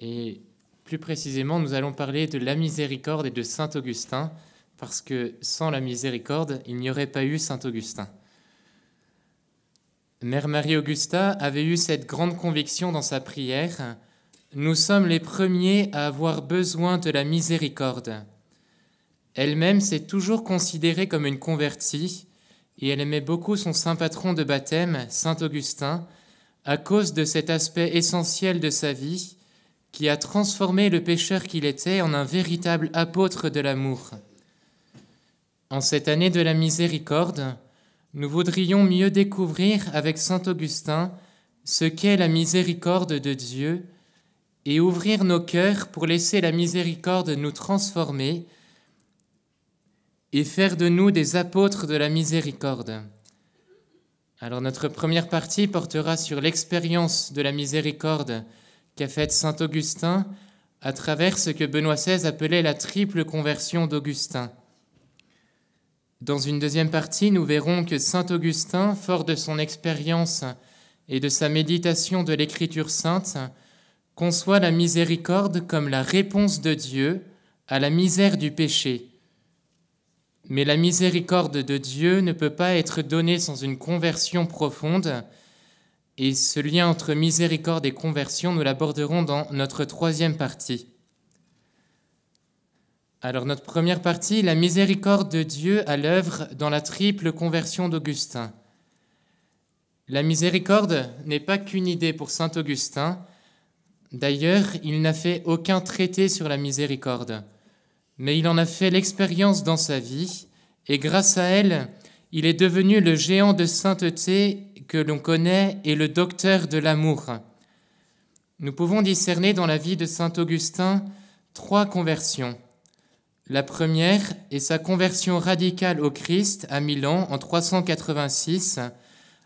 Et plus précisément, nous allons parler de la miséricorde et de Saint Augustin, parce que sans la miséricorde, il n'y aurait pas eu Saint Augustin. Mère Marie-Augusta avait eu cette grande conviction dans sa prière, Nous sommes les premiers à avoir besoin de la miséricorde. Elle-même s'est toujours considérée comme une convertie, et elle aimait beaucoup son saint patron de baptême, Saint Augustin, à cause de cet aspect essentiel de sa vie qui a transformé le pécheur qu'il était en un véritable apôtre de l'amour. En cette année de la miséricorde, nous voudrions mieux découvrir avec Saint Augustin ce qu'est la miséricorde de Dieu et ouvrir nos cœurs pour laisser la miséricorde nous transformer et faire de nous des apôtres de la miséricorde. Alors notre première partie portera sur l'expérience de la miséricorde qu'a faite Saint Augustin à travers ce que Benoît XVI appelait la triple conversion d'Augustin. Dans une deuxième partie, nous verrons que Saint Augustin, fort de son expérience et de sa méditation de l'Écriture sainte, conçoit la miséricorde comme la réponse de Dieu à la misère du péché mais la miséricorde de Dieu ne peut pas être donnée sans une conversion profonde, et ce lien entre miséricorde et conversion, nous l'aborderons dans notre troisième partie. Alors notre première partie, la miséricorde de Dieu à l'œuvre dans la triple conversion d'Augustin. La miséricorde n'est pas qu'une idée pour Saint Augustin. D'ailleurs, il n'a fait aucun traité sur la miséricorde mais il en a fait l'expérience dans sa vie, et grâce à elle, il est devenu le géant de sainteté que l'on connaît et le docteur de l'amour. Nous pouvons discerner dans la vie de Saint Augustin trois conversions. La première est sa conversion radicale au Christ à Milan en 386,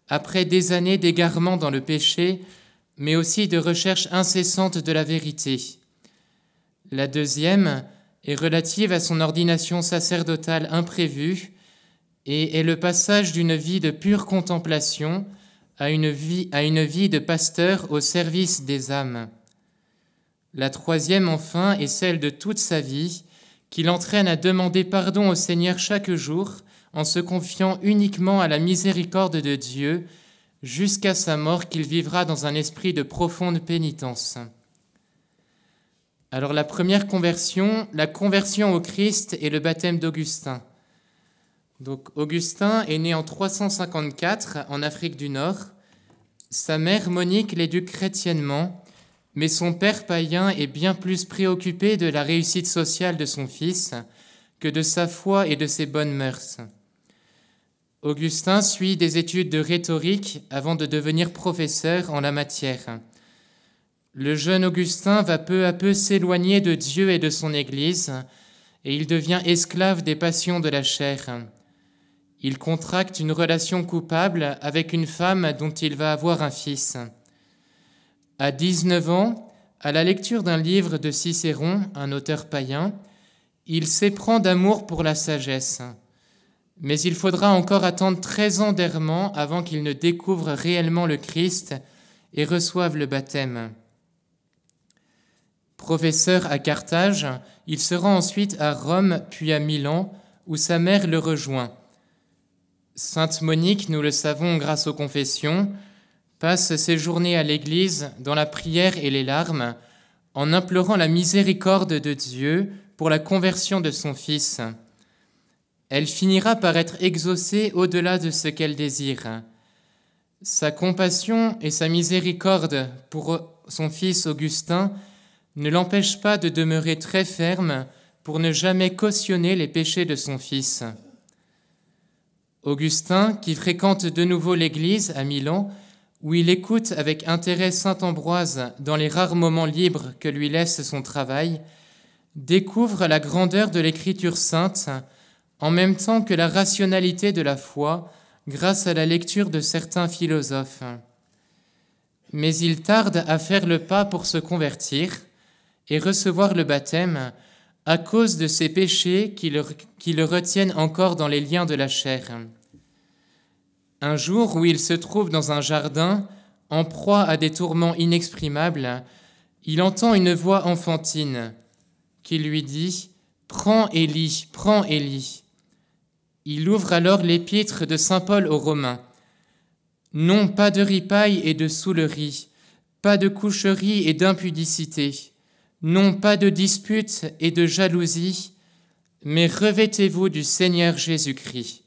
après des années d'égarement dans le péché, mais aussi de recherche incessante de la vérité. La deuxième est relative à son ordination sacerdotale imprévue et est le passage d'une vie de pure contemplation à une vie, de pasteur au service des âmes. La troisième, enfin, est celle de toute sa vie, qui l'entraîne à demander pardon au Seigneur chaque jour en se confiant uniquement à la miséricorde de Dieu jusqu'à sa mort qu'il vivra dans un esprit de profonde pénitence. Alors la première conversion, la conversion au Christ et le baptême d'Augustin. Donc Augustin est né en 354 en Afrique du Nord. Sa mère Monique l'éduque chrétiennement, mais son père païen est bien plus préoccupé de la réussite sociale de son fils que de sa foi et de ses bonnes mœurs. Augustin suit des études de rhétorique avant de devenir professeur en la matière. Le jeune Augustin va peu à peu s'éloigner de Dieu et de son Église, et il devient esclave des passions de la chair. Il contracte une relation coupable avec une femme dont il va avoir un fils. À 19 ans, à la lecture d'un livre de Cicéron, un auteur païen, il s'éprend d'amour pour la sagesse. Mais il faudra encore attendre 13 ans d'errement avant qu'il ne découvre réellement le Christ et reçoive le baptême. Professeur à Carthage, il se rend ensuite à Rome puis à Milan, où sa mère le rejoint. Sainte Monique, nous le savons grâce aux confessions, passe ses journées à l'Église dans la prière et les larmes, en implorant la miséricorde de Dieu pour la conversion de son Fils. Elle finira par être exaucée au-delà de ce qu'elle désire. Sa compassion et sa miséricorde pour son Fils Augustin ne l'empêche pas de demeurer très ferme pour ne jamais cautionner les péchés de son fils. Augustin, qui fréquente de nouveau l'Église à Milan, où il écoute avec intérêt Saint Ambroise dans les rares moments libres que lui laisse son travail, découvre la grandeur de l'Écriture sainte en même temps que la rationalité de la foi grâce à la lecture de certains philosophes. Mais il tarde à faire le pas pour se convertir, et recevoir le baptême à cause de ses péchés qui le, retiennent encore dans les liens de la chair. Un jour où il se trouve dans un jardin, en proie à des tourments inexprimables, il entend une voix enfantine qui lui dit Prends Élie, prends Élie. Il ouvre alors l'épître de saint Paul aux Romains. Non, pas de ripaille et de soulerie, pas de coucherie et d'impudicité, non, pas de dispute et de jalousie, mais revêtez-vous du Seigneur Jésus-Christ.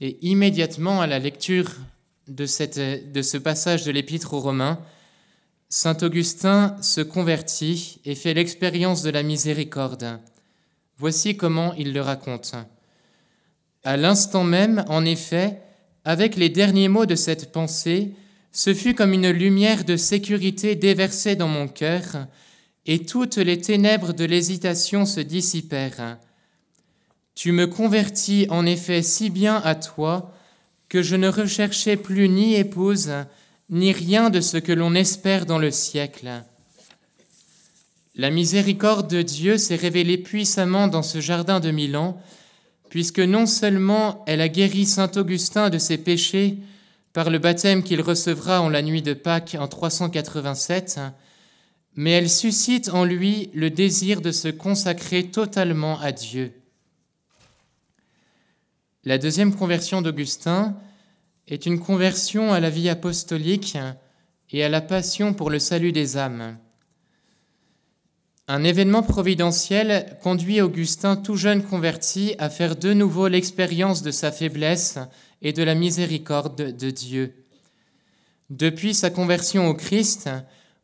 Et immédiatement à la lecture de, de ce passage de l'épître aux Romains, Saint Augustin se convertit et fait l'expérience de la miséricorde. Voici comment il le raconte. À l'instant même, en effet, avec les derniers mots de cette pensée, ce fut comme une lumière de sécurité déversée dans mon cœur, et toutes les ténèbres de l'hésitation se dissipèrent. Tu me convertis en effet si bien à toi que je ne recherchais plus ni épouse, ni rien de ce que l'on espère dans le siècle. La miséricorde de Dieu s'est révélée puissamment dans ce jardin de Milan, puisque non seulement elle a guéri saint Augustin de ses péchés par le baptême qu'il recevra en la nuit de Pâques en 387, mais elle suscite en lui le désir de se consacrer totalement à Dieu. La deuxième conversion d'Augustin est une conversion à la vie apostolique et à la passion pour le salut des âmes. Un événement providentiel conduit Augustin, tout jeune converti, à faire de nouveau l'expérience de sa faiblesse et de la miséricorde de Dieu. Depuis sa conversion au Christ,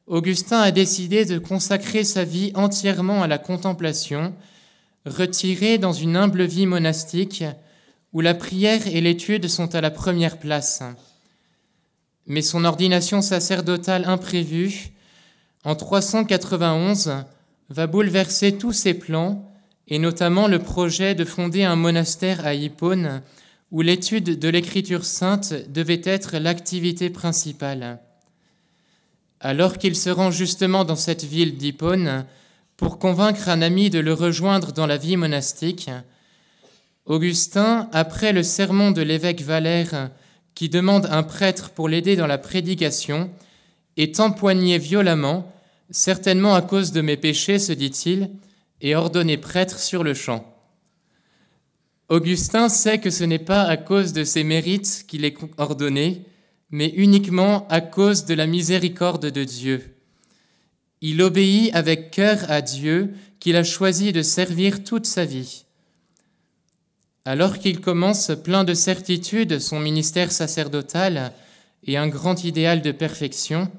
Augustin a décidé de consacrer sa vie entièrement à la contemplation, retiré dans une humble vie monastique où la prière et l'étude sont à la première place. Mais son ordination sacerdotale imprévue, en 391, va bouleverser tous ses plans, et notamment le projet de fonder un monastère à Hippone, où l'étude de l'écriture sainte devait être l'activité principale. Alors qu'il se rend justement dans cette ville d'Hippone pour convaincre un ami de le rejoindre dans la vie monastique, Augustin, après le sermon de l'évêque Valère qui demande un prêtre pour l'aider dans la prédication, est empoigné violemment, certainement à cause de mes péchés, se dit-il, et ordonné prêtre sur le champ. Augustin sait que ce n'est pas à cause de ses mérites qu'il est ordonné, mais uniquement à cause de la miséricorde de Dieu. Il obéit avec cœur à Dieu qu'il a choisi de servir toute sa vie. Alors qu'il commence plein de certitude son ministère sacerdotal et un grand idéal de perfection,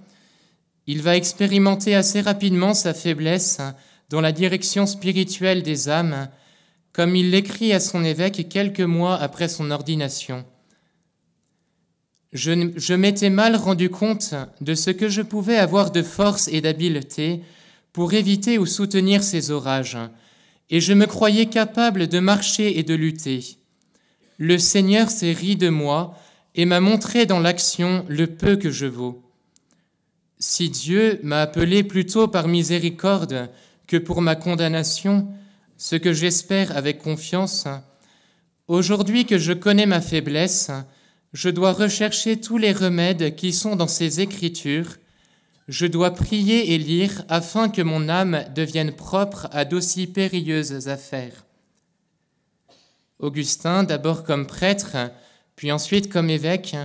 il va expérimenter assez rapidement sa faiblesse dans la direction spirituelle des âmes, comme il l'écrit à son évêque quelques mois après son ordination. Je, m'étais mal rendu compte de ce que je pouvais avoir de force et d'habileté pour éviter ou soutenir ces orages, et je me croyais capable de marcher et de lutter. Le Seigneur s'est ri de moi et m'a montré dans l'action le peu que je vaux. Si Dieu m'a appelé plutôt par miséricorde que pour ma condamnation, ce que j'espère avec confiance, aujourd'hui que je connais ma faiblesse, je dois rechercher tous les remèdes qui sont dans ces Écritures je dois prier et lire afin que mon âme devienne propre à d'aussi périlleuses affaires. Augustin, d'abord comme prêtre, puis ensuite comme évêque,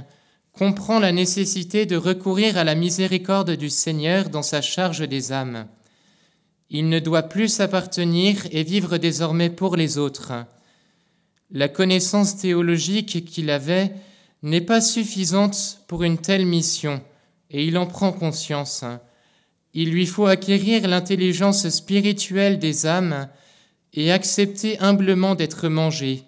comprend la nécessité de recourir à la miséricorde du Seigneur dans sa charge des âmes. Il ne doit plus s'appartenir et vivre désormais pour les autres. La connaissance théologique qu'il avait n'est pas suffisante pour une telle mission et il en prend conscience. Il lui faut acquérir l'intelligence spirituelle des âmes et accepter humblement d'être mangé.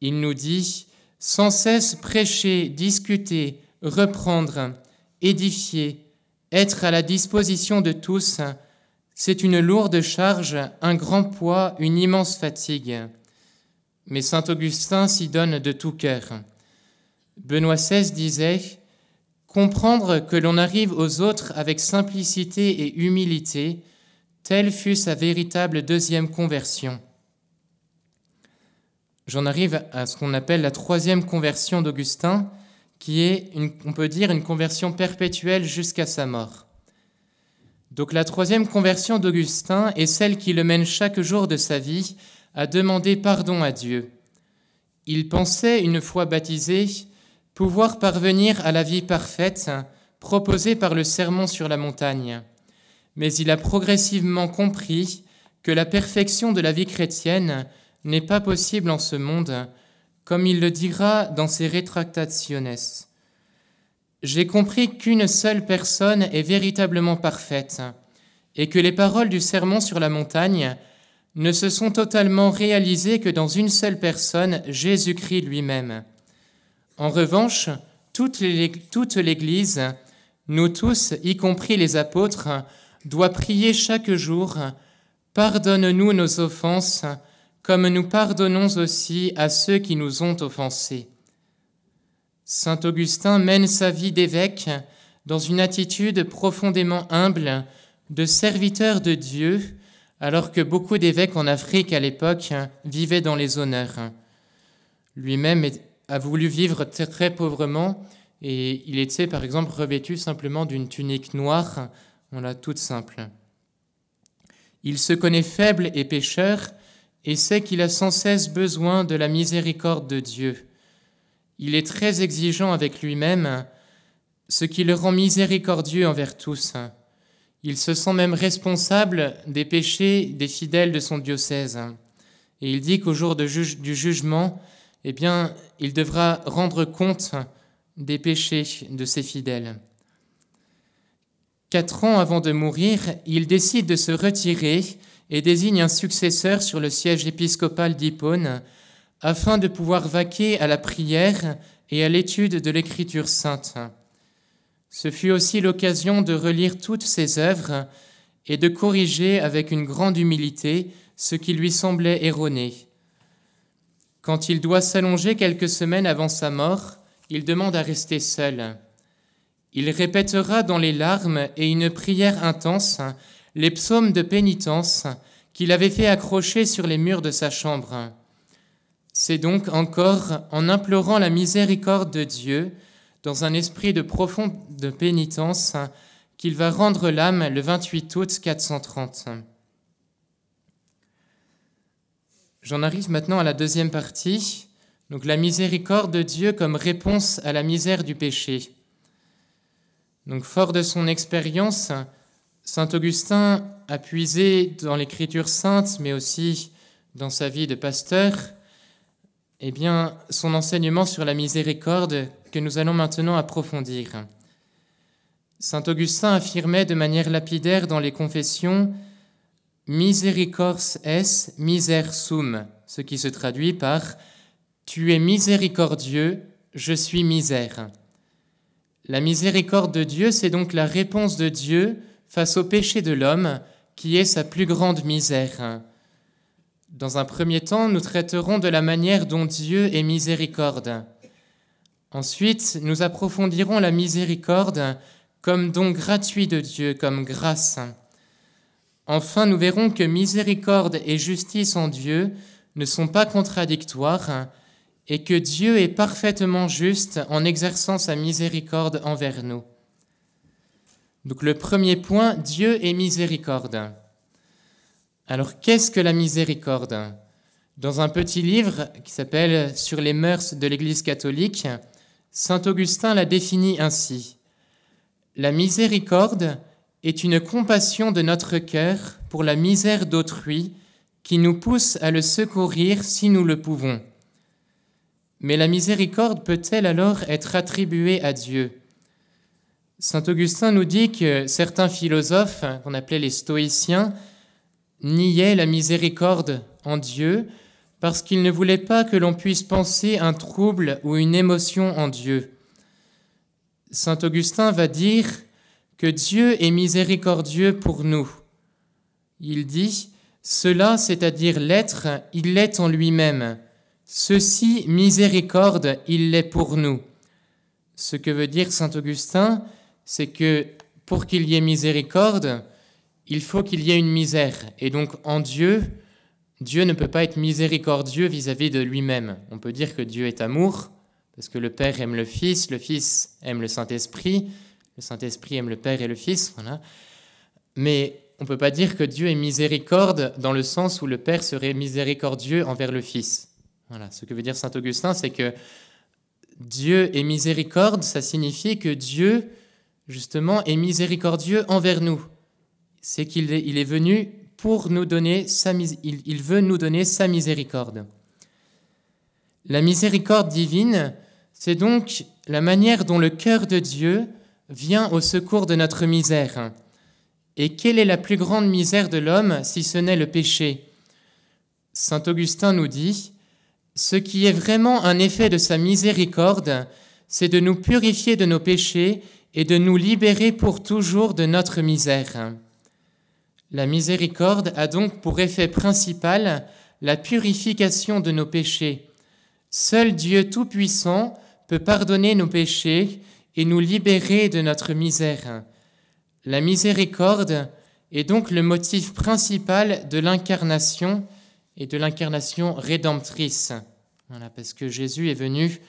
Il nous dit, sans cesse prêcher, discuter, reprendre, édifier, être à la disposition de tous, c'est une lourde charge, un grand poids, une immense fatigue. Mais Saint Augustin s'y donne de tout cœur. Benoît XVI disait, Comprendre que l'on arrive aux autres avec simplicité et humilité, telle fut sa véritable deuxième conversion. J'en arrive à ce qu'on appelle la troisième conversion d'Augustin, qui est, on peut dire, une conversion perpétuelle jusqu'à sa mort. Donc la troisième conversion d'Augustin est celle qui le mène chaque jour de sa vie à demander pardon à Dieu. Il pensait, une fois baptisé, pouvoir parvenir à la vie parfaite proposée par le sermon sur la montagne. Mais il a progressivement compris que la perfection de la vie chrétienne n'est pas possible en ce monde, comme il le dira dans ses Retractationes. J'ai compris qu'une seule personne est véritablement parfaite et que les paroles du sermon sur la montagne ne se sont totalement réalisées que dans une seule personne, Jésus-Christ lui-même. En revanche, toute l'Église, nous tous, y compris les apôtres, doit prier chaque jour, Pardonne-nous nos offenses, comme nous pardonnons aussi à ceux qui nous ont offensés. Saint Augustin mène sa vie d'évêque dans une attitude profondément humble de serviteur de Dieu, alors que beaucoup d'évêques en Afrique à l'époque vivaient dans les honneurs. Lui-même a voulu vivre très, pauvrement et il était par exemple revêtu simplement d'une tunique noire, on l'a toute simple. Il se connaît faible et pécheur et sait qu'il a sans cesse besoin de la miséricorde de Dieu. Il est très exigeant avec lui-même, ce qui le rend miséricordieux envers tous. Il se sent même responsable des péchés des fidèles de son diocèse. Et il dit qu'au jour du jugement, eh bien, il devra rendre compte des péchés de ses fidèles. Quatre ans avant de mourir, il décide de se retirer et désigne un successeur sur le siège épiscopal d'Hippone afin de pouvoir vaquer à la prière et à l'étude de l'Écriture sainte. Ce fut aussi l'occasion de relire toutes ses œuvres et de corriger avec une grande humilité ce qui lui semblait erroné. Quand il doit s'allonger quelques semaines avant sa mort, il demande à rester seul. Il répétera dans les larmes et une prière intense les psaumes de pénitence qu'il avait fait accrocher sur les murs de sa chambre. C'est donc encore en implorant la miséricorde de Dieu, dans un esprit de profonde pénitence, qu'il va rendre l'âme le 28 août 430. J'en arrive maintenant à la deuxième partie, donc la miséricorde de Dieu comme réponse à la misère du péché. Donc fort de son expérience, Saint Augustin a puisé dans l'écriture sainte, mais aussi dans sa vie de pasteur, eh bien, son enseignement sur la miséricorde que nous allons maintenant approfondir. Saint Augustin affirmait de manière lapidaire dans les confessions Misericors es miser sum, ce qui se traduit par Tu es miséricordieux, je suis misère. La miséricorde de Dieu, c'est donc la réponse de Dieu face au péché de l'homme, qui est sa plus grande misère. Dans un premier temps, nous traiterons de la manière dont Dieu est miséricorde. Ensuite, nous approfondirons la miséricorde comme don gratuit de Dieu, comme grâce. Enfin, nous verrons que miséricorde et justice en Dieu ne sont pas contradictoires et que Dieu est parfaitement juste en exerçant sa miséricorde envers nous. Donc le premier point, Dieu est miséricorde. Alors qu'est-ce que la miséricorde? Dans un petit livre qui s'appelle Sur les mœurs de l'Église catholique, Saint Augustin la définit ainsi. La miséricorde est une compassion de notre cœur pour la misère d'autrui qui nous pousse à le secourir si nous le pouvons. Mais la miséricorde peut-elle alors être attribuée à Dieu? Saint Augustin nous dit que certains philosophes, qu'on appelait les stoïciens, niait la miséricorde en Dieu parce qu'il ne voulait pas que l'on puisse penser un trouble ou une émotion en Dieu. Saint Augustin va dire que Dieu est miséricordieux pour nous. Il dit, cela, c'est-à-dire l'être, il l'est en lui-même. Ceci, miséricorde, il l'est pour nous. Ce que veut dire Saint Augustin, c'est que pour qu'il y ait miséricorde, il faut qu'il y ait une misère. Et donc en Dieu, Dieu ne peut pas être miséricordieux vis-à-vis de lui-même. On peut dire que Dieu est amour, parce que le Père aime le Fils, le Fils aime le Saint-Esprit, le Saint-Esprit aime le Père et le Fils. Voilà. Mais on ne peut pas dire que Dieu est miséricorde dans le sens où le Père serait miséricordieux envers le Fils. Voilà, ce que veut dire Saint Augustin, c'est que Dieu est miséricorde, ça signifie que Dieu, justement, est miséricordieux envers nous. C'est qu'il est, il est venu il veut nous donner sa miséricorde. La miséricorde divine, c'est donc la manière dont le cœur de Dieu vient au secours de notre misère. Et quelle est la plus grande misère de l'homme si ce n'est le péché? Saint Augustin nous dit, Ce qui est vraiment un effet de sa miséricorde, c'est de nous purifier de nos péchés et de nous libérer pour toujours de notre misère. La miséricorde a donc pour effet principal la purification de nos péchés. Seul Dieu Tout-Puissant peut pardonner nos péchés et nous libérer de notre misère. La miséricorde est donc le motif principal de l'incarnation et de l'incarnation rédemptrice. Voilà, parce que Jésus est venu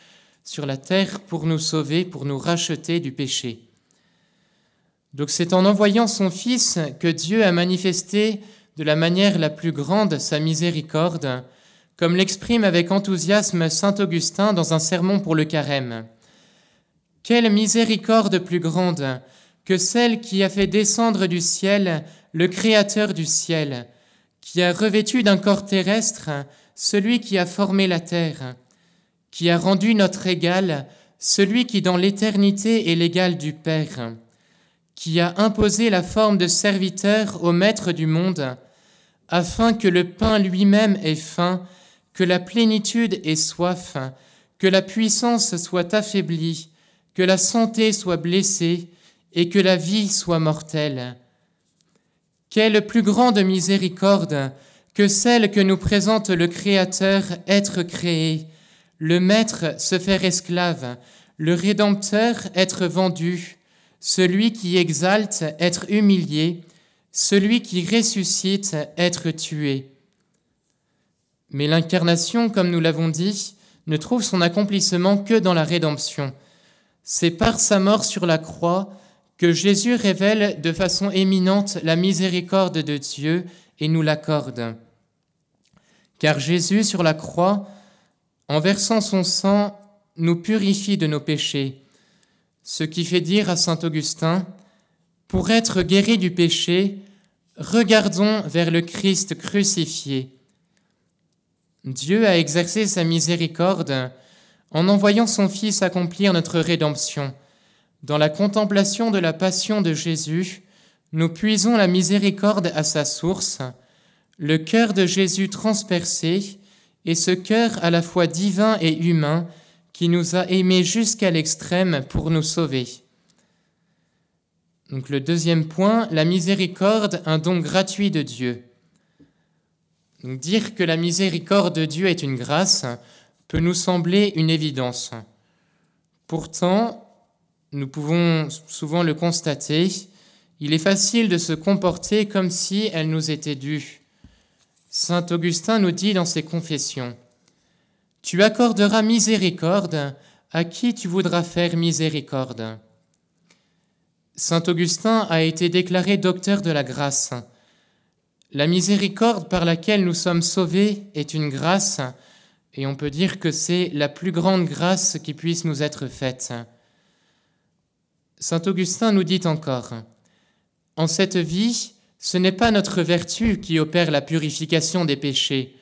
sur la terre pour nous sauver, pour nous racheter du péché. Donc c'est en envoyant son Fils que Dieu a manifesté de la manière la plus grande sa miséricorde, comme l'exprime avec enthousiasme Saint Augustin dans un sermon pour le carême. Quelle miséricorde plus grande que celle qui a fait descendre du ciel le Créateur du ciel, qui a revêtu d'un corps terrestre celui qui a formé la terre, qui a rendu notre égal celui qui dans l'éternité est l'égal du Père, qui a imposé la forme de serviteur au Maître du monde, afin que le pain lui-même ait faim, que la plénitude ait soif, que la puissance soit affaiblie, que la santé soit blessée, et que la vie soit mortelle. Quelle plus grande miséricorde que celle que nous présente le Créateur être créé, le Maître se faire esclave, le Rédempteur être vendu, celui qui exalte être humilié, celui qui ressuscite être tué. Mais l'incarnation, comme nous l'avons dit, ne trouve son accomplissement que dans la rédemption. C'est par sa mort sur la croix que Jésus révèle de façon éminente la miséricorde de Dieu et nous l'accorde. Car Jésus sur la croix, en versant son sang, nous purifie de nos péchés, ce qui fait dire à Saint Augustin, pour être guéri du péché, regardons vers le Christ crucifié. Dieu a exercé sa miséricorde en envoyant son Fils accomplir notre rédemption dans la contemplation de la passion de Jésus, nous puisons la miséricorde à sa source, le cœur de Jésus transpercé, et ce cœur à la fois divin et humain qui nous a aimés jusqu'à l'extrême pour nous sauver. Donc le deuxième point, la miséricorde, un don gratuit de Dieu. dire que la miséricorde de Dieu est une grâce peut nous sembler une évidence. Pourtant, nous pouvons souvent le constater, il est facile de se comporter comme si elle nous était due. Saint Augustin nous dit dans ses confessions, Tu accorderas miséricorde à qui tu voudras faire miséricorde. Saint Augustin a été déclaré docteur de la grâce. La miséricorde par laquelle nous sommes sauvés est une grâce, et on peut dire que c'est la plus grande grâce qui puisse nous être faite. Saint Augustin nous dit encore, En cette vie, ce n'est pas notre vertu qui opère la purification des péchés,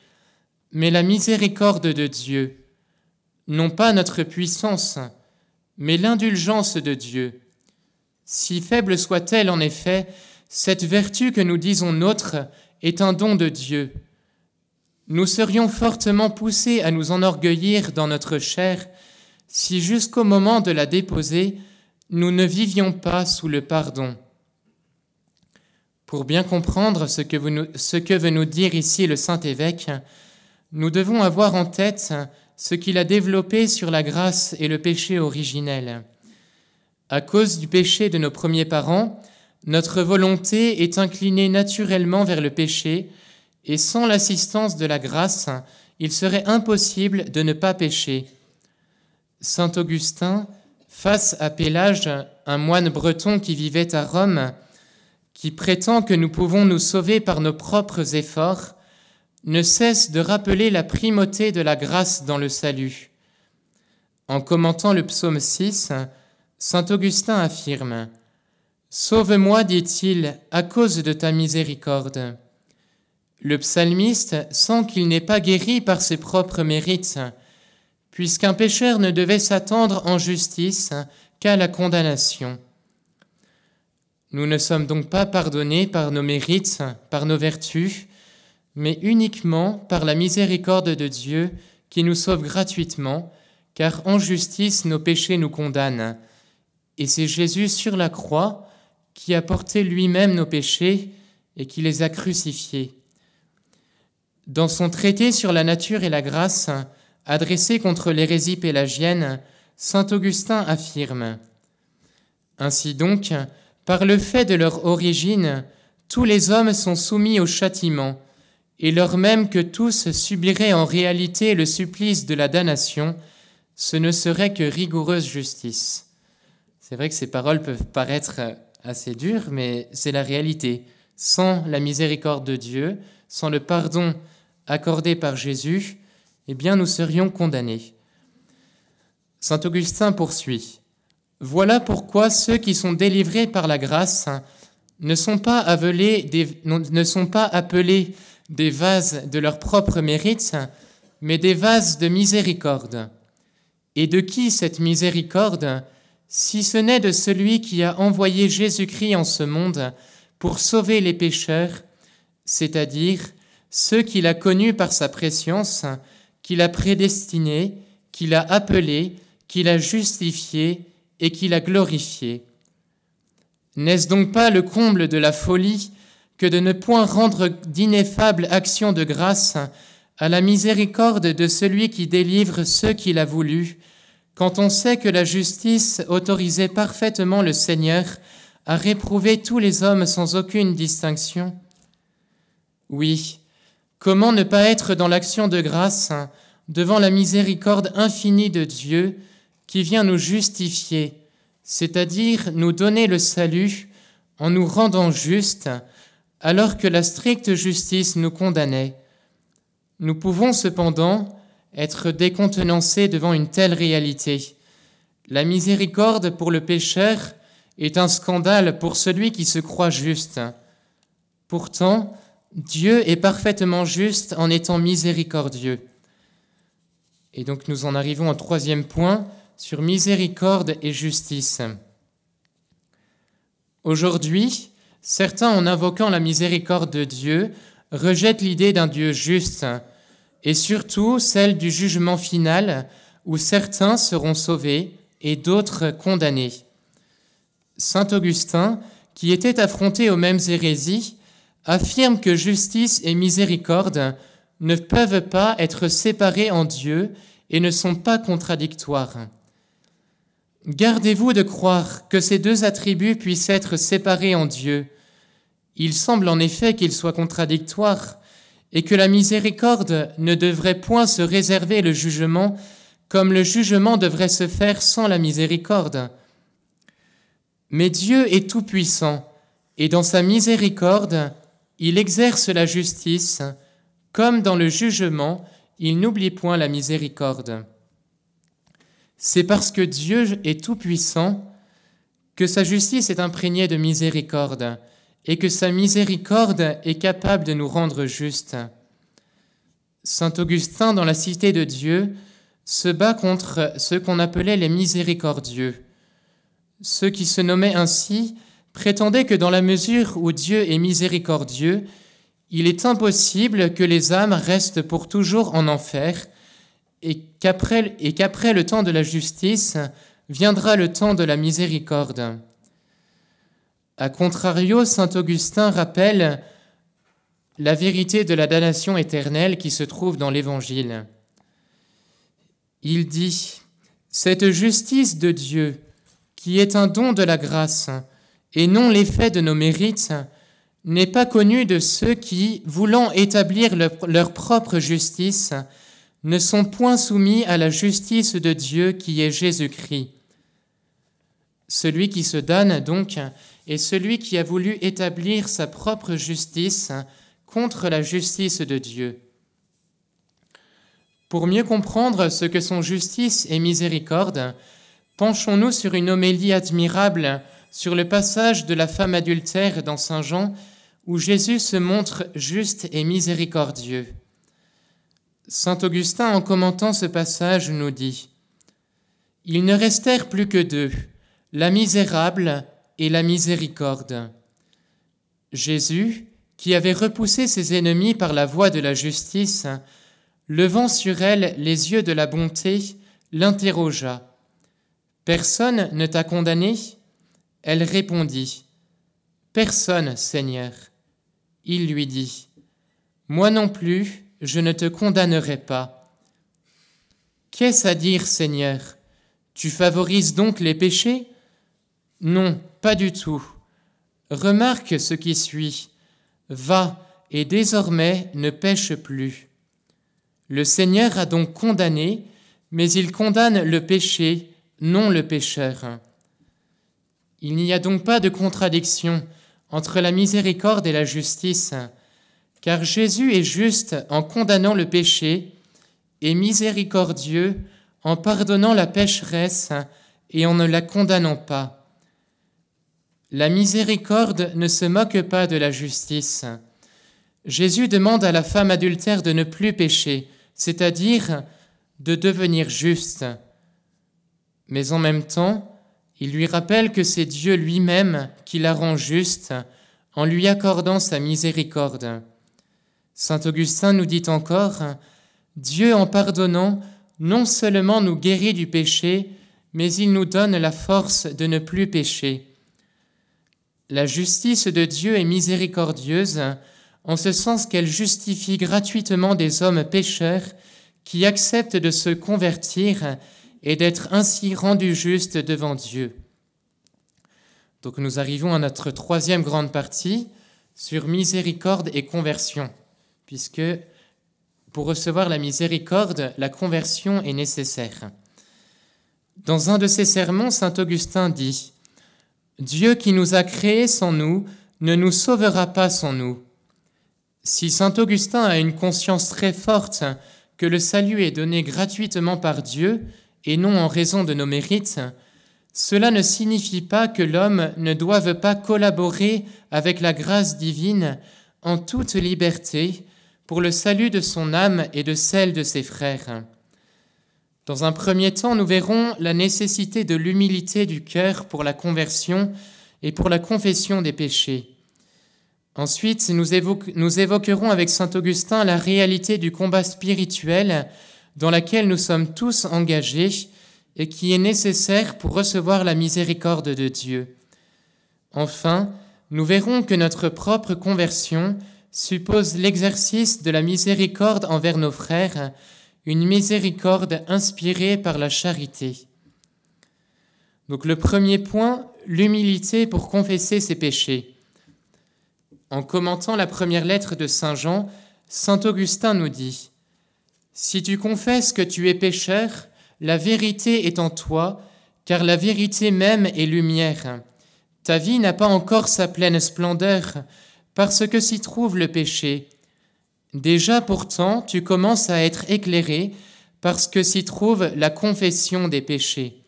mais la miséricorde de Dieu, non pas notre puissance, mais l'indulgence de Dieu. Si faible soit-elle en effet, cette vertu que nous disons nôtre est un don de Dieu. Nous serions fortement poussés à nous enorgueillir dans notre chair si jusqu'au moment de la déposer, nous ne vivions pas sous le pardon. Pour bien comprendre ce que, ce que veut nous dire ici le Saint-Évêque, nous devons avoir en tête ce qu'il a développé sur la grâce et le péché originel. À cause du péché de nos premiers parents, notre volonté est inclinée naturellement vers le péché, et sans l'assistance de la grâce, il serait impossible de ne pas pécher. Saint Augustin face à Pélage, un moine breton qui vivait à Rome, qui prétend que nous pouvons nous sauver par nos propres efforts, ne cesse de rappeler la primauté de la grâce dans le salut. En commentant le psaume 6, Saint Augustin affirme Sauve-moi, dit-il, à cause de ta miséricorde. Le psalmiste sent qu'il n'est pas guéri par ses propres mérites, puisqu'un pécheur ne devait s'attendre en justice qu'à la condamnation. Nous ne sommes donc pas pardonnés par nos mérites, par nos vertus, mais uniquement par la miséricorde de Dieu qui nous sauve gratuitement, car en justice nos péchés nous condamnent. Et c'est Jésus sur la croix qui a porté lui-même nos péchés et qui les a crucifiés. Dans son traité sur la nature et la grâce, adressé contre l'hérésie pélagienne, saint Augustin affirme Ainsi donc, par le fait de leur origine, tous les hommes sont soumis au châtiment, et lors même que tous subiraient en réalité le supplice de la damnation, ce ne serait que rigoureuse justice. C'est vrai que ces paroles peuvent paraître assez dures, mais c'est la réalité. Sans la miséricorde de Dieu, sans le pardon accordé par Jésus, eh bien nous serions condamnés. Saint Augustin poursuit. Voilà pourquoi ceux qui sont délivrés par la grâce ne sont pas, appelés des, ne sont pas appelés des vases de leur propre mérite, mais des vases de miséricorde. Et de qui cette miséricorde, si ce n'est de celui qui a envoyé Jésus-Christ en ce monde pour sauver les pécheurs, c'est-à-dire ceux qu'il a connus par sa préscience, qu'il a prédestinés, qu'il a appelés, qu'il a justifiés et qu'il a glorifiés. N'est-ce donc pas le comble de la folie que de ne point rendre d'ineffables actions de grâce à la miséricorde de celui qui délivre ceux qu'il a voulu, quand on sait que la justice autorisait parfaitement le Seigneur à réprouver tous les hommes sans aucune distinction. Oui, comment ne pas être dans l'action de grâce devant la miséricorde infinie de Dieu qui vient nous justifier, c'est-à-dire nous donner le salut en nous rendant justes alors que la stricte justice nous condamnait. Nous pouvons cependant être décontenancés devant une telle réalité. La miséricorde pour le pécheur est un scandale pour celui qui se croit juste. Pourtant, Dieu est parfaitement juste en étant miséricordieux. Et donc nous en arrivons au troisième point sur miséricorde et justice. Aujourd'hui, certains, en invoquant la miséricorde de Dieu, rejettent l'idée d'un Dieu juste, et surtout celle du jugement final, où certains seront sauvés et d'autres condamnés. Saint Augustin, qui était affronté aux mêmes hérésies, affirme que justice et miséricorde ne peuvent pas être séparés en Dieu et ne sont pas contradictoires. Gardez-vous de croire que ces deux attributs puissent être séparés en Dieu. Il semble en effet qu'ils soient contradictoires et que la miséricorde ne devrait point se réserver le jugement comme le jugement devrait se faire sans la miséricorde. Mais Dieu est tout-puissant et dans sa miséricorde, il exerce la justice comme dans le jugement, il n'oublie point la miséricorde. C'est parce que Dieu est tout-puissant que sa justice est imprégnée de miséricorde et que sa miséricorde est capable de nous rendre justes. Saint Augustin, dans la cité de Dieu, se bat contre ceux qu'on appelait les miséricordieux. Ceux qui se nommaient ainsi prétendaient que dans la mesure où Dieu est miséricordieux, il est impossible que les âmes restent pour toujours en enfer et qu'après, le temps de la justice viendra le temps de la miséricorde. A contrario, saint Augustin rappelle la vérité de la damnation éternelle qui se trouve dans l'Évangile. Il dit, Cette justice de Dieu, qui est un don de la grâce, et non l'effet de nos mérites, n'est pas connue de ceux qui, voulant établir leur propre justice, ne sont point soumis à la justice de Dieu qui est Jésus-Christ. Celui qui se donne donc est celui qui a voulu établir sa propre justice contre la justice de Dieu. Pour mieux comprendre ce que sont justice et miséricorde, penchons-nous sur une homélie admirable sur le passage de la femme adultère dans Saint Jean, où Jésus se montre juste et miséricordieux. Saint Augustin, en commentant ce passage, nous dit Ils ne restèrent plus que deux, la misérable et la miséricorde. Jésus, qui avait repoussé ses ennemis par la voie de la justice, levant sur elle les yeux de la bonté, l'interrogea. Personne ne t'a condamné? Elle répondit, Personne, Seigneur. Il lui dit, Moi non plus, je ne te condamnerai pas. Qu'est-ce à dire, Seigneur? Tu favorises donc les péchés? Non, pas du tout. Remarque ce qui suit. Va, et désormais ne pêche plus. Le Seigneur a donc condamné, mais il condamne le péché, non le pécheur. Il n'y a donc pas de contradiction entre la miséricorde et la justice, car Jésus est juste en condamnant le péché et miséricordieux en pardonnant la pécheresse et en ne la condamnant pas. La miséricorde ne se moque pas de la justice. Jésus demande à la femme adultère de ne plus pécher, c'est-à-dire de devenir juste. Mais en même temps, il lui rappelle que c'est Dieu lui-même qui la rend juste en lui accordant sa miséricorde. Saint Augustin nous dit encore, Dieu en pardonnant non seulement nous guérit du péché, mais il nous donne la force de ne plus pécher. La justice de Dieu est miséricordieuse en ce sens qu'elle justifie gratuitement des hommes pécheurs qui acceptent de se convertir et d'être ainsi rendus justes devant Dieu. Donc nous arrivons à notre troisième grande partie sur miséricorde et conversion, puisque pour recevoir la miséricorde, la conversion est nécessaire. Dans un de ses sermons, Saint Augustin dit, Dieu qui nous a créés sans nous ne nous sauvera pas sans nous. Si Saint Augustin a une conscience très forte que le salut est donné gratuitement par Dieu et non en raison de nos mérites, cela ne signifie pas que l'homme ne doive pas collaborer avec la grâce divine en toute liberté pour le salut de son âme et de celle de ses frères. Dans un premier temps, nous verrons la nécessité de l'humilité du cœur pour la conversion et pour la confession des péchés. Ensuite, nous, évoquerons avec Saint Augustin la réalité du combat spirituel dans laquelle nous sommes tous engagés et qui est nécessaire pour recevoir la miséricorde de Dieu. Enfin, nous verrons que notre propre conversion suppose l'exercice de la miséricorde envers nos frères, une miséricorde inspirée par la charité. Donc le premier point, l'humilité pour confesser ses péchés. En commentant la première lettre de Saint Jean, Saint Augustin nous dit, Si tu confesses que tu es pécheur, la vérité est en toi, car la vérité même est lumière. Ta vie n'a pas encore sa pleine splendeur, parce que s'y trouve le péché. Déjà pourtant, tu commences à être éclairé, parce que s'y trouve la confession des péchés.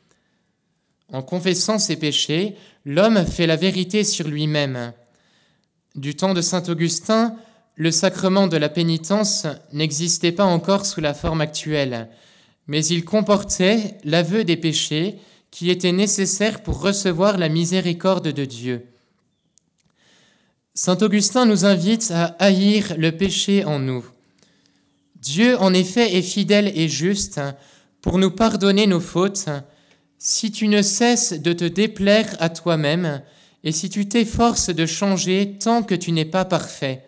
En confessant ses péchés, l'homme fait la vérité sur lui-même. Du temps de Saint Augustin, le sacrement de la pénitence n'existait pas encore sous la forme actuelle, mais il comportait l'aveu des péchés qui étaient nécessaires pour recevoir la miséricorde de Dieu. Saint Augustin nous invite à haïr le péché en nous. Dieu, en effet, est fidèle et juste pour nous pardonner nos fautes si tu ne cesses de te déplaire à toi-même et si tu t'efforces de changer tant que tu n'es pas parfait.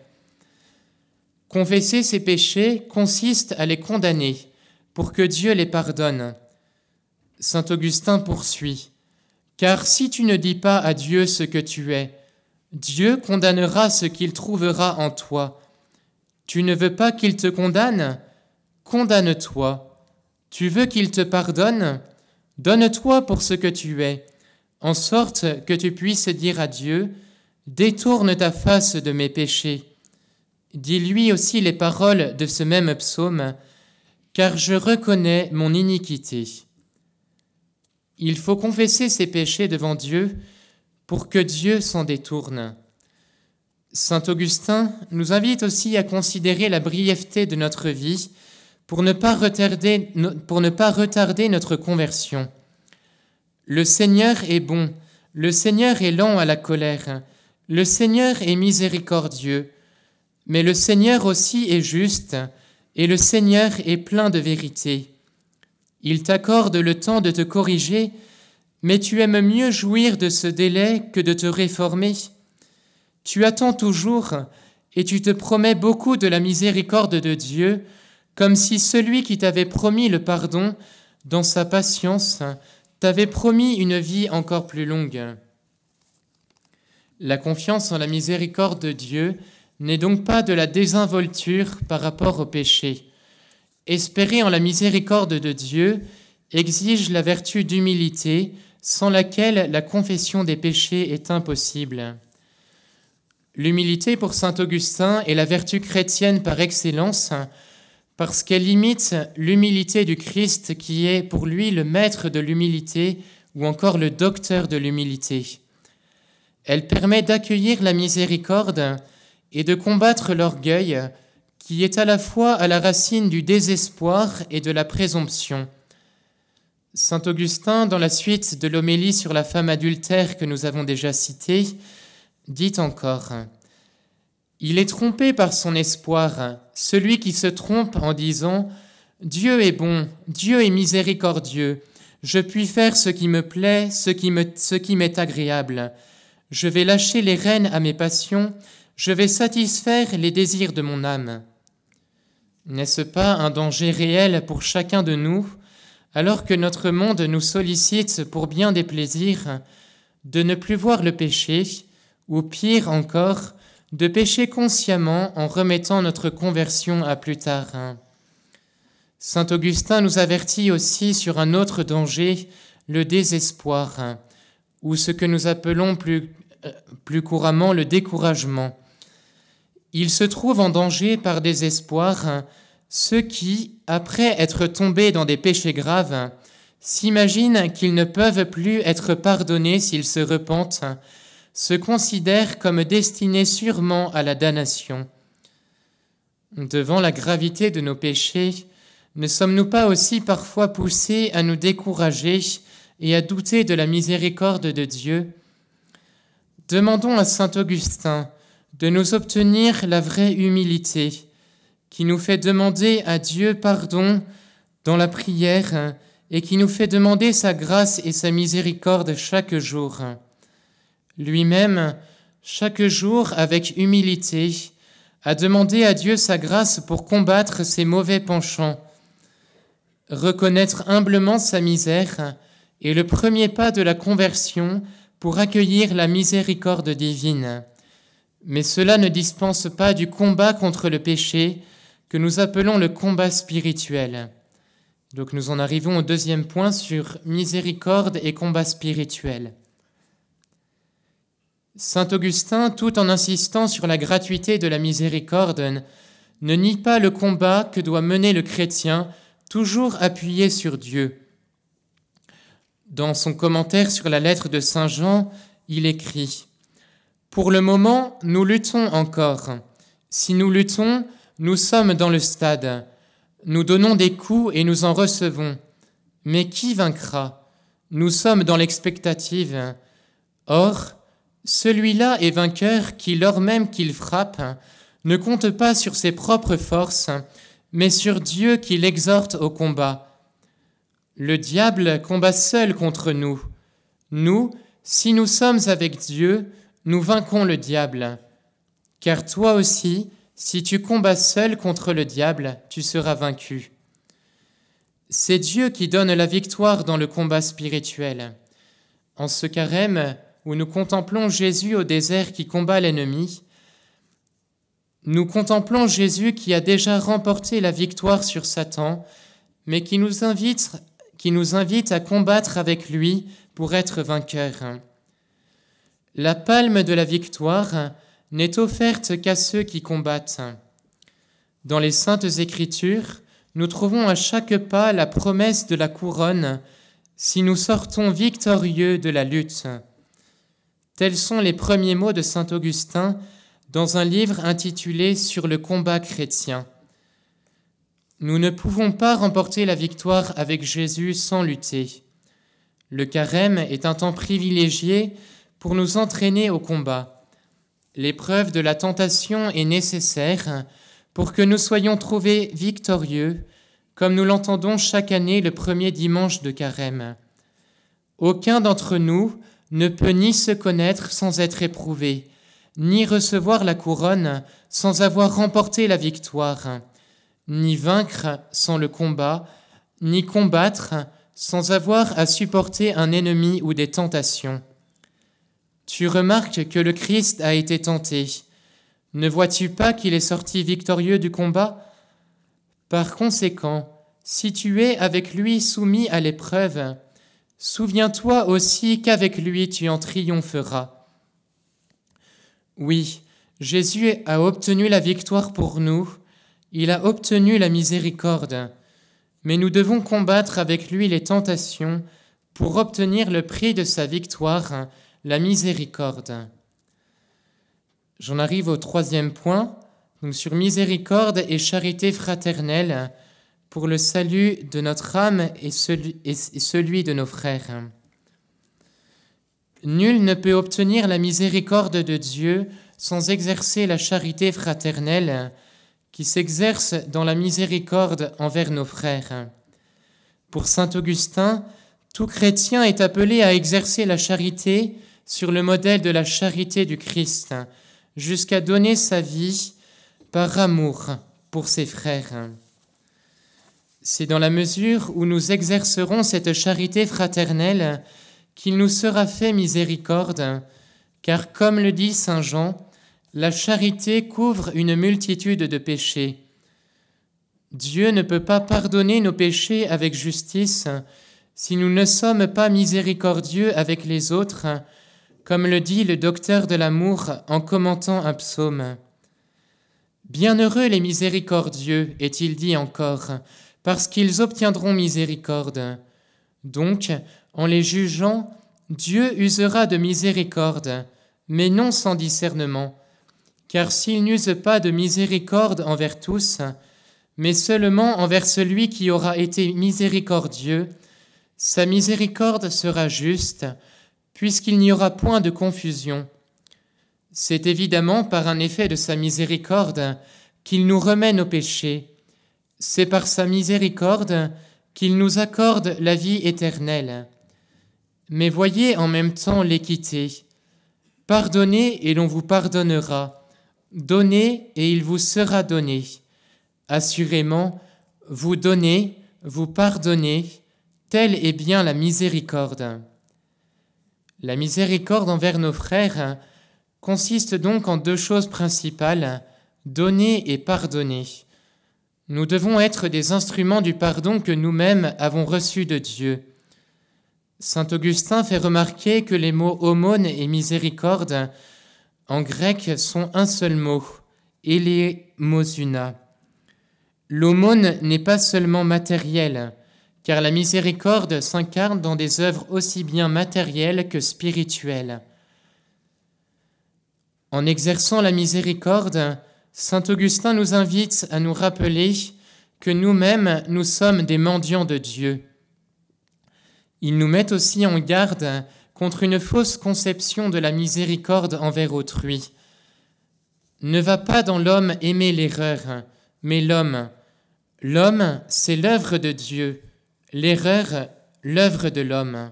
Confesser ses péchés consiste à les condamner pour que Dieu les pardonne. Saint Augustin poursuit, Car si tu ne dis pas à Dieu ce que tu es, Dieu condamnera ce qu'il trouvera en toi. Tu ne veux pas qu'il te condamne? Condamne-toi. Tu veux qu'il te pardonne? Donne-toi pour ce que tu es en sorte que tu puisses dire à Dieu, Détourne ta face de mes péchés. Dis-lui aussi les paroles de ce même psaume, car je reconnais mon iniquité. Il faut confesser ses péchés devant Dieu pour que Dieu s'en détourne. Saint Augustin nous invite aussi à considérer la brièveté de notre vie pour ne pas retarder, notre conversion. Le Seigneur est bon, le Seigneur est lent à la colère, le Seigneur est miséricordieux, mais le Seigneur aussi est juste, et le Seigneur est plein de vérité. Il t'accorde le temps de te corriger, mais tu aimes mieux jouir de ce délai que de te réformer. Tu attends toujours, et tu te promets beaucoup de la miséricorde de Dieu, comme si celui qui t'avait promis le pardon, dans sa patience, t'avait promis une vie encore plus longue. La confiance en la miséricorde de Dieu n'est donc pas de la désinvolture par rapport au péché. Espérer en la miséricorde de Dieu exige la vertu d'humilité, sans laquelle la confession des péchés est impossible. L'humilité pour Saint Augustin est la vertu chrétienne par excellence, parce qu'elle imite l'humilité du Christ qui est pour lui le maître de l'humilité ou encore le docteur de l'humilité. Elle permet d'accueillir la miséricorde et de combattre l'orgueil qui est à la fois à la racine du désespoir et de la présomption. Saint Augustin, dans la suite de l'homélie sur la femme adultère que nous avons déjà citée, dit encore Il est trompé par son espoir, celui qui se trompe en disant Dieu est bon, Dieu est miséricordieux, je puis faire ce qui me plaît, ce qui m'est agréable. Je vais lâcher les rênes à mes passions, je vais satisfaire les désirs de mon âme. N'est-ce pas un danger réel pour chacun de nous, alors que notre monde nous sollicite pour bien des plaisirs, de ne plus voir le péché, ou pire encore, de pécher consciemment en remettant notre conversion à plus tard. Saint Augustin nous avertit aussi sur un autre danger, le désespoir ou ce que nous appelons plus, euh, couramment le découragement. Il se trouve en danger par désespoir ceux qui, après être tombés dans des péchés graves, s'imaginent qu'ils ne peuvent plus être pardonnés s'ils se repentent, se considèrent comme destinés sûrement à la damnation. Devant la gravité de nos péchés, ne sommes-nous pas aussi parfois poussés à nous décourager et à douter de la miséricorde de Dieu, demandons à Saint Augustin de nous obtenir la vraie humilité qui nous fait demander à Dieu pardon dans la prière et qui nous fait demander sa grâce et sa miséricorde chaque jour. Lui-même, chaque jour, avec humilité, a demandé à Dieu sa grâce pour combattre ses mauvais penchants. Reconnaître humblement sa misère et le premier pas de la conversion pour accueillir la miséricorde divine. Mais cela ne dispense pas du combat contre le péché que nous appelons le combat spirituel. Donc nous en arrivons au deuxième point sur miséricorde et combat spirituel. Saint Augustin, tout en insistant sur la gratuité de la miséricorde, ne nie pas le combat que doit mener le chrétien, toujours appuyé sur Dieu. Dans son commentaire sur la lettre de Saint Jean, il écrit Pour le moment, nous luttons encore. Si nous luttons, nous sommes dans le stade. Nous donnons des coups et nous en recevons. Mais qui vaincra? Nous sommes dans l'expectative. Or, celui-là est vainqueur qui, lors même qu'il frappe, ne compte pas sur ses propres forces, mais sur Dieu qui l'exhorte au combat. Le diable combat seul contre nous. Nous, si nous sommes avec Dieu, nous vaincrons le diable. Car toi aussi, si tu combats seul contre le diable, tu seras vaincu. C'est Dieu qui donne la victoire dans le combat spirituel. En ce carême où nous contemplons Jésus au désert qui combat l'ennemi, nous contemplons Jésus qui a déjà remporté la victoire sur Satan, mais qui nous invite à combattre avec lui pour être vainqueur. La palme de la victoire n'est offerte qu'à ceux qui combattent. Dans les saintes écritures, nous trouvons à chaque pas la promesse de la couronne si nous sortons victorieux de la lutte. Tels sont les premiers mots de Saint Augustin dans un livre intitulé Sur le combat chrétien. Nous ne pouvons pas remporter la victoire avec Jésus sans lutter. Le carême est un temps privilégié pour nous entraîner au combat. L'épreuve de la tentation est nécessaire pour que nous soyons trouvés victorieux, comme nous l'entendons chaque année le premier dimanche de carême. Aucun d'entre nous ne peut ni se connaître sans être éprouvé, ni recevoir la couronne sans avoir remporté la victoire, ni vaincre sans le combat, ni combattre sans avoir à supporter un ennemi ou des tentations. Tu remarques que le Christ a été tenté. Ne vois-tu pas qu'il est sorti victorieux du combat? Par conséquent, si tu es avec lui soumis à l'épreuve, souviens-toi aussi qu'avec lui tu en triompheras. Oui, Jésus a obtenu la victoire pour nous, il a obtenu la miséricorde, mais nous devons combattre avec lui les tentations pour obtenir le prix de sa victoire, la miséricorde. J'en arrive au troisième point, donc sur miséricorde et charité fraternelle pour le salut de notre âme et celui, et celui de nos frères. Nul ne peut obtenir la miséricorde de Dieu sans exercer la charité fraternelle qui s'exerce dans la miséricorde envers nos frères. Pour Saint Augustin, tout chrétien est appelé à exercer la charité sur le modèle de la charité du Christ, jusqu'à donner sa vie par amour pour ses frères. C'est dans la mesure où nous exercerons cette charité fraternelle qu'il nous sera fait miséricorde, car comme le dit Saint Jean, la charité couvre une multitude de péchés. Dieu ne peut pas pardonner nos péchés avec justice si nous ne sommes pas miséricordieux avec les autres, comme le dit le docteur de l'amour en commentant un psaume. Bienheureux les miséricordieux, est-il dit encore, parce qu'ils obtiendront miséricorde. Donc, en les jugeant, Dieu usera de miséricorde, mais non sans discernement, car s'il n'use pas de miséricorde envers tous, mais seulement envers celui qui aura été miséricordieux, sa miséricorde sera juste, puisqu'il n'y aura point de confusion. C'est évidemment par un effet de sa miséricorde qu'il nous remet nos péchés. C'est par sa miséricorde qu'il nous accorde la vie éternelle. Mais voyez en même temps l'équité. Pardonnez et l'on vous pardonnera. Donnez et il vous sera donné. Assurément, vous donnez, vous pardonnez, telle est bien la miséricorde. La miséricorde envers nos frères consiste donc en deux choses principales, donner et pardonner. Nous devons être des instruments du pardon que nous-mêmes avons reçu de Dieu. Saint Augustin fait remarquer que les mots aumône et miséricorde en grec sont un seul mot, eleemosuna. L'aumône n'est pas seulement matérielle, car la miséricorde s'incarne dans des œuvres aussi bien matérielles que spirituelles. En exerçant la miséricorde, Saint Augustin nous invite à nous rappeler que nous-mêmes, nous sommes des mendiants de Dieu il nous met aussi en garde contre une fausse conception de la miséricorde envers autrui. Ne va pas dans l'homme aimer l'erreur, mais l'homme. L'homme, c'est l'œuvre de Dieu, l'erreur, l'œuvre de l'homme.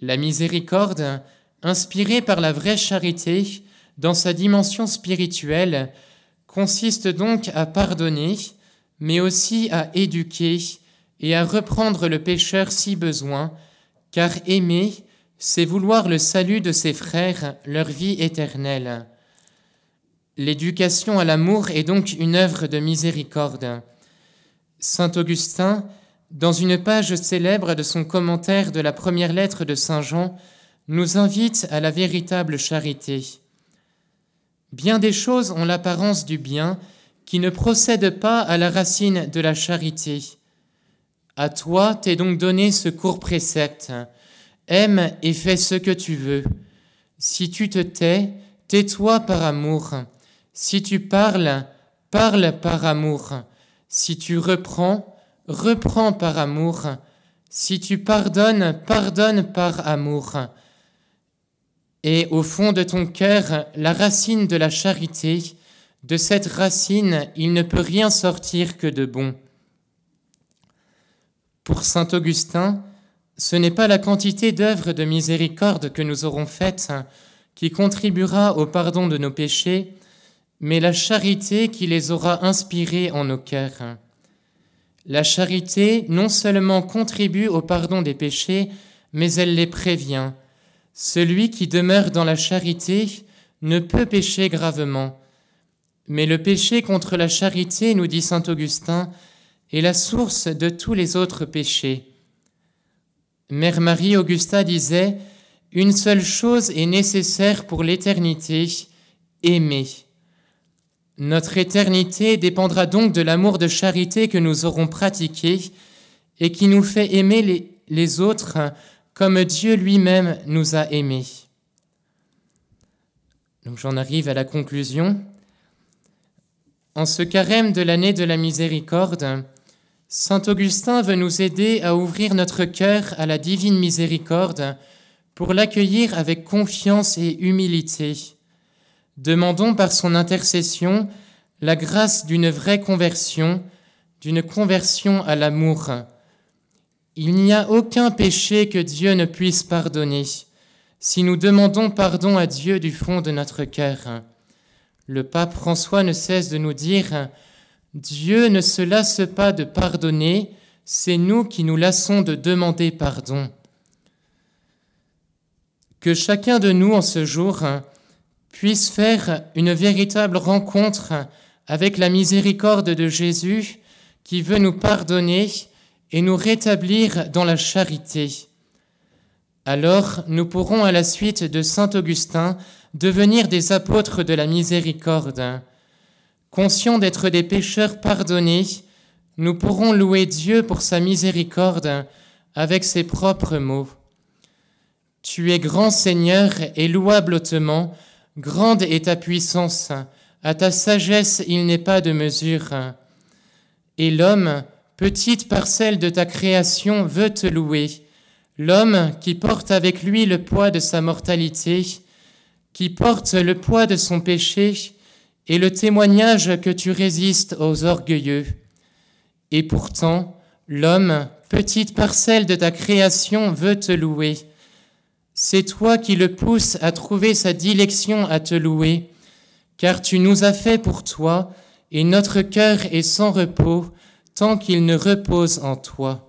La miséricorde, inspirée par la vraie charité, dans sa dimension spirituelle, consiste donc à pardonner, mais aussi à éduquer, et à reprendre le pécheur si besoin, car aimer, c'est vouloir le salut de ses frères, leur vie éternelle. L'éducation à l'amour est donc une œuvre de miséricorde. Saint Augustin dans une page célèbre de son commentaire de la première lettre de Saint Jean, nous invite à la véritable charité. Bien des choses ont l'apparence du bien qui ne procèdent pas à la racine de la charité. À toi t'est donc donné ce court précepte. Aime et fais ce que tu veux. Si tu te tais, tais-toi par amour. Si tu parles, parle par amour. Si tu reprends, reprends par amour. Si tu pardonnes, pardonne par amour. Et au fond de ton cœur, la racine de la charité, de cette racine, il ne peut rien sortir que de bon. Pour Saint Augustin, ce n'est pas la quantité d'œuvres de miséricorde que nous aurons faites qui contribuera au pardon de nos péchés, mais la charité qui les aura inspirés en nos cœurs. La charité non seulement contribue au pardon des péchés, mais elle les prévient. Celui qui demeure dans la charité ne peut pécher gravement. Mais le péché contre la charité, nous dit Saint Augustin, est la source de tous les autres péchés. Mère Marie Augusta disait, Une seule chose est nécessaire pour l'éternité, aimer. Notre éternité dépendra donc de l'amour de charité que nous aurons pratiqué et qui nous fait aimer les, autres comme Dieu lui-même nous a aimés. Donc j'en arrive à la conclusion. En ce carême de l'année de la miséricorde, Saint Augustin veut nous aider à ouvrir notre cœur à la divine miséricorde pour l'accueillir avec confiance et humilité Demandons par son intercession la grâce d'une vraie conversion, d'une conversion à l'amour. Il n'y a aucun péché que Dieu ne puisse pardonner si nous demandons pardon à Dieu du fond de notre cœur. Le pape François ne cesse de nous dire, Dieu ne se lasse pas de pardonner, c'est nous qui nous lassons de demander pardon. Que chacun de nous en ce jour puisse faire une véritable rencontre avec la miséricorde de Jésus qui veut nous pardonner et nous rétablir dans la charité. Alors nous pourrons à la suite de Saint Augustin devenir des apôtres de la miséricorde. Conscients d'être des pécheurs pardonnés, nous pourrons louer Dieu pour sa miséricorde avec ses propres mots. Tu es grand Seigneur et louable hautement, Grande est ta puissance, à ta sagesse il n'est pas de mesure. Et l'homme, petite parcelle de ta création, veut te louer. L'homme qui porte avec lui le poids de sa mortalité, qui porte le poids de son péché, et le témoignage que tu résistes aux orgueilleux. Et pourtant, l'homme, petite parcelle de ta création, veut te louer. C'est toi qui le pousses à trouver sa dilection à te louer, car tu nous as fait pour toi, et notre cœur est sans repos tant qu'il ne repose en toi.